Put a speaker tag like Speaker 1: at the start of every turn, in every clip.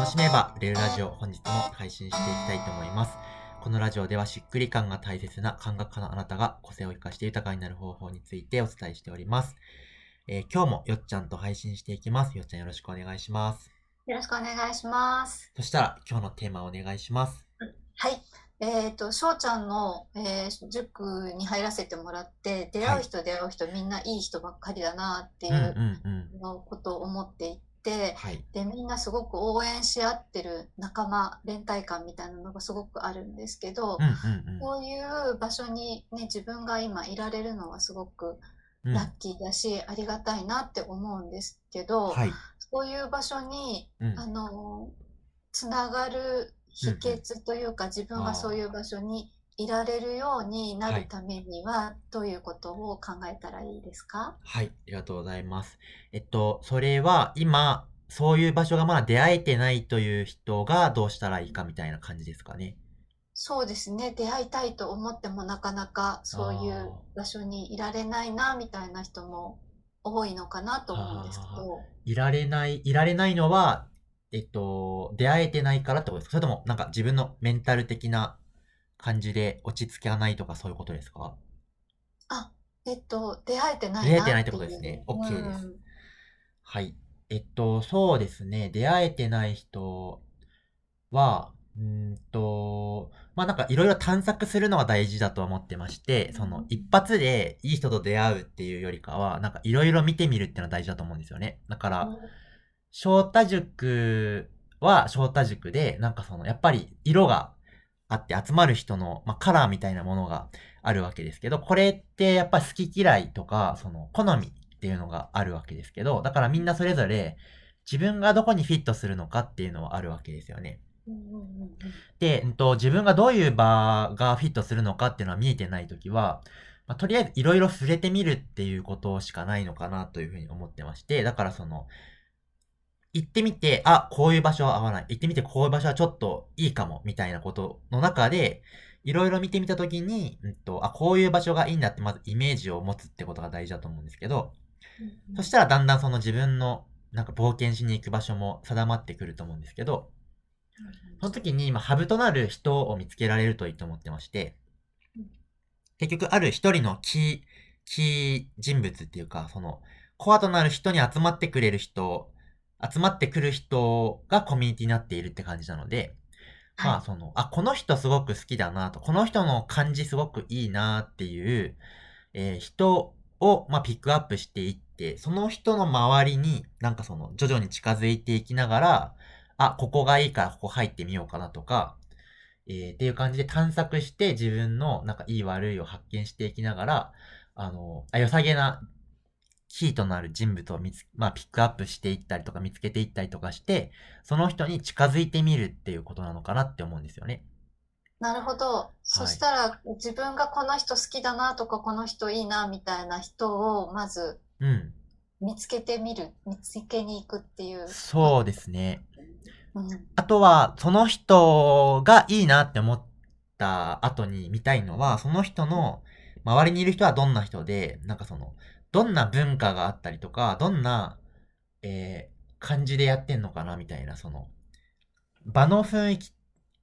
Speaker 1: 楽しめば売れるラジオ本日も配信していきたいと思います。このラジオではしっくり感が大切な感覚家のあなたが個性を生かして豊かになる方法についてお伝えしております。えー今日もよっちゃんと配信していきます。よっちゃんよろしくお願いします。
Speaker 2: よろしくお願いします。
Speaker 1: そしたら今日のテーマをお願いします。
Speaker 2: はい。えっと、しょうちゃんの、えー塾に入らせてもらって、出会う人出会う人、みんないい人ばっかりだなってい
Speaker 1: う。
Speaker 2: のことを思っていて、
Speaker 1: はい。
Speaker 2: で、みんなすごく応援し合ってる仲間、連帯感みたいなのがすごくあるんですけど
Speaker 1: う、んうんうん
Speaker 2: こういう場所にね、自分が今いられるのはすごく
Speaker 1: うん。
Speaker 2: ラッキーだし、ありがたいなって思うんですけど、
Speaker 1: はい。
Speaker 2: そういう場所に
Speaker 1: うん
Speaker 2: あの、つながる秘訣というか、自分がそういう場所にいられるようにな
Speaker 1: はい
Speaker 2: るためには、どういうことを考えたらいいですか？
Speaker 1: はい。ありがとうございます。えっと、それは今、そういう場所がまだ出会えてないという人がどうしたらいいかみたいな感じですかね。
Speaker 2: そうですね、出会いたいと思ってもなかなかそういう場所にいられないな、みたいな人も多いのかなと思うんですけど、
Speaker 1: いられない、いられないのは、えっと、出会えてないからってことですか？それとも、なんか自分のメンタル的な感じで落ち着かないとかそういうことですか？
Speaker 2: あ、えっと、出会えてない
Speaker 1: 出会え
Speaker 2: な
Speaker 1: てないってことですね OK です
Speaker 2: うん
Speaker 1: はい。えっと、そうですね。出会えてない人は、うーんと、まあなんかいろいろ探索するのが大事だと思ってまして、その一発でいい人と出会うっていうよりかは、なんかいろいろ見てみるっていうのが大事だと思うんですよね。だから、翔太塾は翔太塾で、なんかその、やっぱり色があって集まる人の、まあ、カラーみたいなものがあるわけですけど、これってやっぱり好き嫌いとか、その、好みっていうのがあるわけですけど、だからみんなそれぞれ自分がどこにフィットするのかっていうのはあるわけですよね。で、うんと、自分がどういう場がフィットするのかっていうのは見えてないときは、まあ、とりあえずいろいろ触れてみるっていうことしかないのかなというふうに思ってまして、だからその、行ってみて、あ、こういう場所は合わない。行ってみて、こういう場所はちょっといいかも、みたいなことの中で、いろいろ見てみたときに、うんと、あ、こういう場所がいいんだって、まずイメージを持つってことが大事だと思うんですけど、
Speaker 2: うん
Speaker 1: そしたらだんだんその自分の、なんか冒険しに行く場所も定まってくると思うんですけど、その時に今、ハブとなる人を見つけられるといいと思ってまして
Speaker 2: うん、
Speaker 1: 結局、ある一人のキー、キー人物っていうか、その、コアとなる人に集まってくれる人、集まってくる人がコミュニティになっているって感じなので、まあ、
Speaker 2: はい
Speaker 1: その、あ、この人すごく好きだなと、この人の感じすごくいいなっていう、えー人を、まあ、ピックアップしていって、その人の周りに、なんかその、徐々に近づいていきながら、あ、ここがいいからここ入ってみようかなとか、えーっていう感じで探索して自分のなんかいい悪いを発見していきながら、あの、あ良さげなキーとなる人物を見つ、まあ、ピックアップしていったりとか見つけていったりとかして、その人に近づいてみるっていうことなのかなって思うんですよね。
Speaker 2: なるほど。そしたら自分がこの人好きだなとかこの人いいなみたいな人をまず
Speaker 1: うん。
Speaker 2: 見つけてみる、見つけに行くっていう。
Speaker 1: そうですね。
Speaker 2: うん。
Speaker 1: あとは、その人がいいなって思った後に見たいのは、その人の周りにいる人はどんな人で、なんかその、どんな文化があったりとか、どんな、えー感じでやってんのかなみたいな、その、場の雰囲気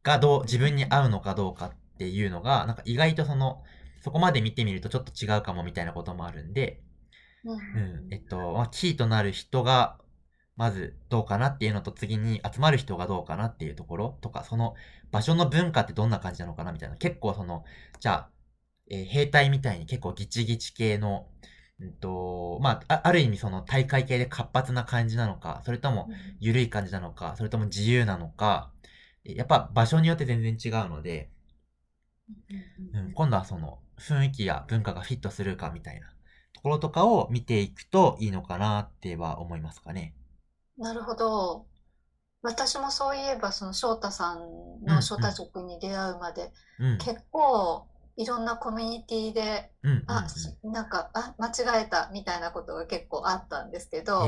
Speaker 1: がどう、自分に合うのかどうかっていうのが、なんか意外とその、そこまで見てみるとちょっと違うかもみたいなこともあるんで、
Speaker 2: うん
Speaker 1: うん、えっと、まあ、キーとなる人が、まずどうかなっていうのと次に集まる人がどうかなっていうところとか、その場所の文化ってどんな感じなのかなみたいな。結構その、じゃあ、えー兵隊みたいに結構ギチギチ系の、うんと、まあ、あある意味その大会系で活発な感じなのか、それとも緩い感じなのか、それとも自由なのか、えやっぱ場所によって全然違うので、うん、今度はその雰囲気や文化がフィットするかみたいなところとかを見ていくといいのかなっては思いますかね。
Speaker 2: なるほど。私もそういえばその翔太さん
Speaker 1: うん
Speaker 2: の翔太塾に出会うまで
Speaker 1: うん。
Speaker 2: 結構いろんなコミュニティで
Speaker 1: うんうんうん。
Speaker 2: あ、しなんか、あ、間違えたみたいなことが結構あったんですけど、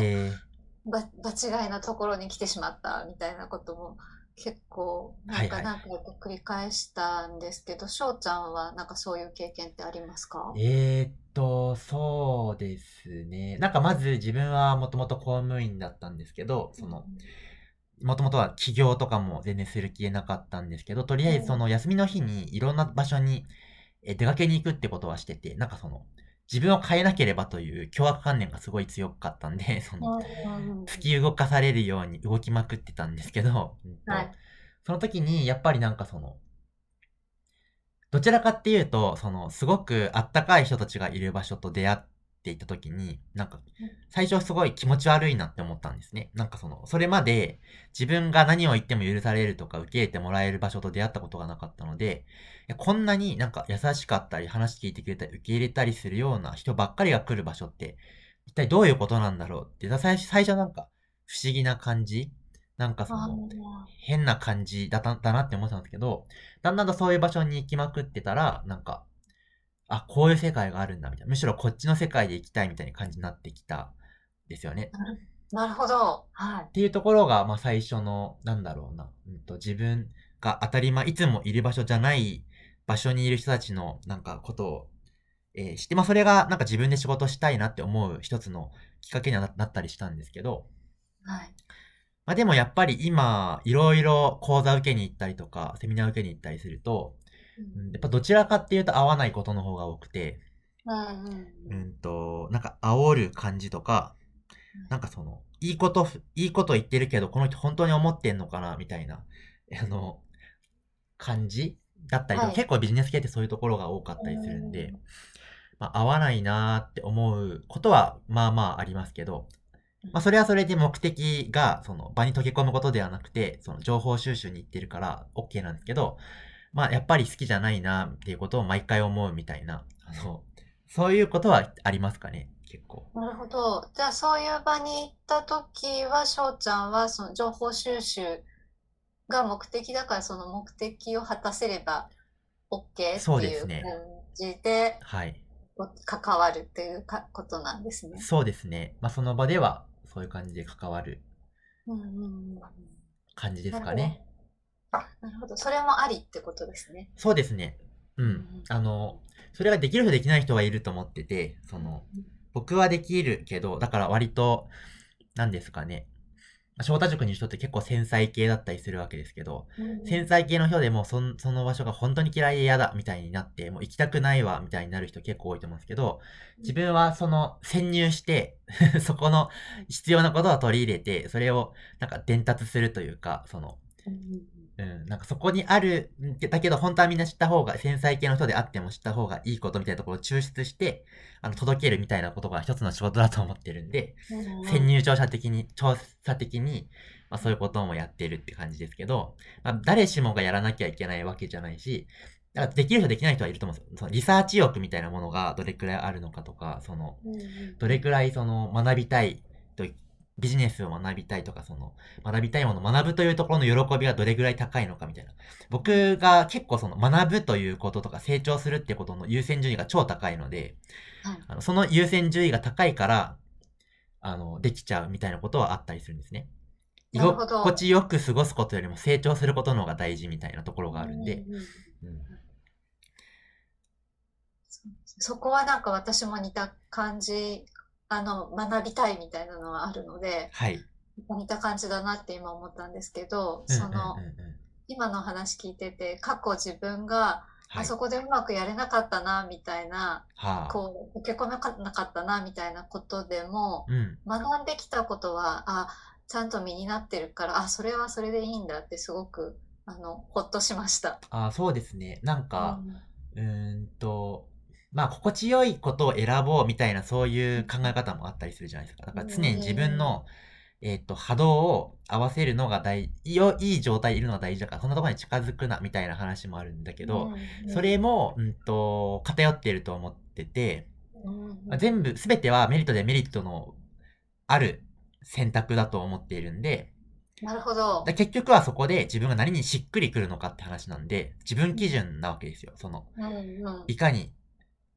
Speaker 2: 場違いなところに来てしまったみたいなことも結構なんか
Speaker 1: はいはい
Speaker 2: 何回か繰り返したんですけど、翔ちゃんはなんかそういう経験ってありますか？
Speaker 1: ー、えーっと、そうですね。なんかまず自分はもともと公務員だったんですけど、その、もともとは起業とかも全然する気なかったんですけど、とりあえずその休みの日にいろんな場所に出かけに行くってことはしてて、なんかその、自分を変えなければという凶悪観念がすごい強かったんで、その、突き動かされるように動きまくってたんですけど、はい、その時にやっぱりなんかその、どちらかっていうと、その、すごくあったかい人たちがいる場所と出会っていた時に、なんか、最初すごい気持ち悪いなって思ったんですね。なんかその、それまで自分が何を言っても許されるとか受け入れてもらえる場所と出会ったことがなかったので、こんなになんか優しかったり話聞いてくれたり受け入れたりするような人ばっかりが来る場所って、一体どういうことなんだろうって、最初、最初なんか不思議な感じなんかその、変な感じだだなって思ってたんですけど、だんだんとそういう場所に行きまくってたら、なんか、あ、こういう世界があるんだみたいな。むしろこっちの世界で行きたいみたいな感じになってきたですよね。
Speaker 2: なるほど。はい。
Speaker 1: っていうところが、まあ最初の、なんだろうな、うんと、自分が当たり前、いつもいる場所じゃない場所にいる人たちの、なんかことを、えー、して、まあそれがなんか自分で仕事したいなって思う一つのきっかけにはなったりしたんですけど、
Speaker 2: はい。
Speaker 1: まあでもやっぱり今、いろいろ講座受けに行ったりとか、セミナー受けに行ったりすると、うん、やっぱどちらかっていうと合わないことの方が多くて、
Speaker 2: うん、
Speaker 1: うんと、なんか煽る感じとか、なんかその、いいこと、いいこと言ってるけど、この人本当に思ってんのかな、みたいな、あの、感じだったりとか、はい、結構ビジネス系ってそういうところが多かったりするんで、まあ、合わないなーって思うことは、まあまあありますけど、まあ、それはそれで目的が、その場に溶け込むことではなくて、その情報収集に行ってるから OK なんですけど、まあ、やっぱり好きじゃないなっていうことを毎回思うみたいな、あの、そういうことはありますかね、結構。
Speaker 2: なるほど。じゃあ、そういう場に行った時は、翔ちゃんは、その情報収集が目的だから、その目的を果たせれば OK っていう感じで、
Speaker 1: はい。
Speaker 2: 関わるっていうかことなんですね。
Speaker 1: そうですね。まあ、その場ではそういう感じで関わる感じですかね。
Speaker 2: あ、なるほど。それもありってことですね。
Speaker 1: そうですね。うん。あの、それができる人できない人はいると思ってて、その、僕はできるけど、だから割と、何ですかね。翔太塾に人って結構繊細系だったりするわけですけど、うん、繊細系の人でもそその場所が本当に嫌いで嫌だみたいになって、もう行きたくないわみたいになる人結構多いと思うんですけど、自分はその潜入して そこの必要なことを取り入れて、それをなんか伝達するというか、その、うん、なんかそこにある、だけど本当はみんな知った方が、繊細系の人であっても知った方がいいことみたいなところを抽出して、あの、届けるみたいなことが一つの仕事だと思ってるんで、潜入調査的に、調査的に、まあそういうこともやってるって感じですけど、まあ誰しもがやらなきゃいけないわけじゃないし、だからできる人できない人はいると思うんですよ。そのリサーチ欲みたいなものがどれくらいあるのかとか、その、どれくらいその学びたいとビジネスを学びたいとか、その、学びたいものを学ぶというところの喜びがどれぐらい高いのかみたいな。僕が結構その学ぶということとか成長するってことの優先順位が超高いので、はい、あのその優先順位が高いから、あの、できちゃうみたいなことはあったりするんですね。居心地よく過ごすことよりも成長することの方が大事みたいなところがあるんで。
Speaker 2: そこはなんか私も似た感じあの、学びたいみたいなのはあるので、
Speaker 1: はい。
Speaker 2: 似た感じだなって今思ったんですけど、その、今の話聞いてて、過去自分が、あそこでうまくやれなかったな、みたいな、
Speaker 1: は
Speaker 2: あ、こう、受け込めなかったな、みたいなことでも、
Speaker 1: うん、
Speaker 2: 学んできたことは、あ、ちゃんと身になってるから、あ、それはそれでいいんだってすごく、あの、ほっとしました。
Speaker 1: あ、そうですね。なんか、うん、うんと、まあ、心地よいことを選ぼうみたいな、そういう考え方もあったりするじゃないですか。だから常に自分の、えっ、と、波動を合わせるのが大、いいい状態いるのが大事だから、そんなところに近づくな、みたいな話もあるんだけど、それも、うんと、偏っていると思ってて、まあ、全部、すべてはメリットでメリットのある選択だと思っているんで、
Speaker 2: なるほど。
Speaker 1: 結局はそこで自分が何にしっくりくるのかって話なんで、自分基準なわけですよ。その、いかに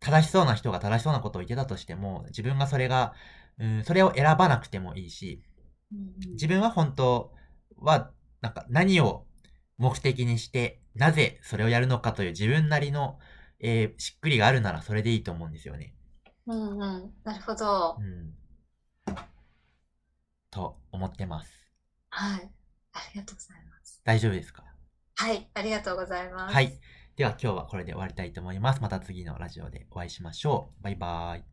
Speaker 1: 正しそうな人が正しそうなことを言ってたとしても、自分がそれが、うん、それを選ばなくてもいいし、自分は本当は、なんか何を目的にして、なぜそれをやるのかという自分なりの、えー、しっくりがあるならそれでいいと思うんですよね。
Speaker 2: うんうん。なるほど。
Speaker 1: うん。と思ってます。
Speaker 2: はい。ありがとうございます。
Speaker 1: 大丈夫ですか？
Speaker 2: はい、ありがとうございます。
Speaker 1: はい。では今日はこれで終わりたいと思います。また次のラジオでお会いしましょう。バイバーイ。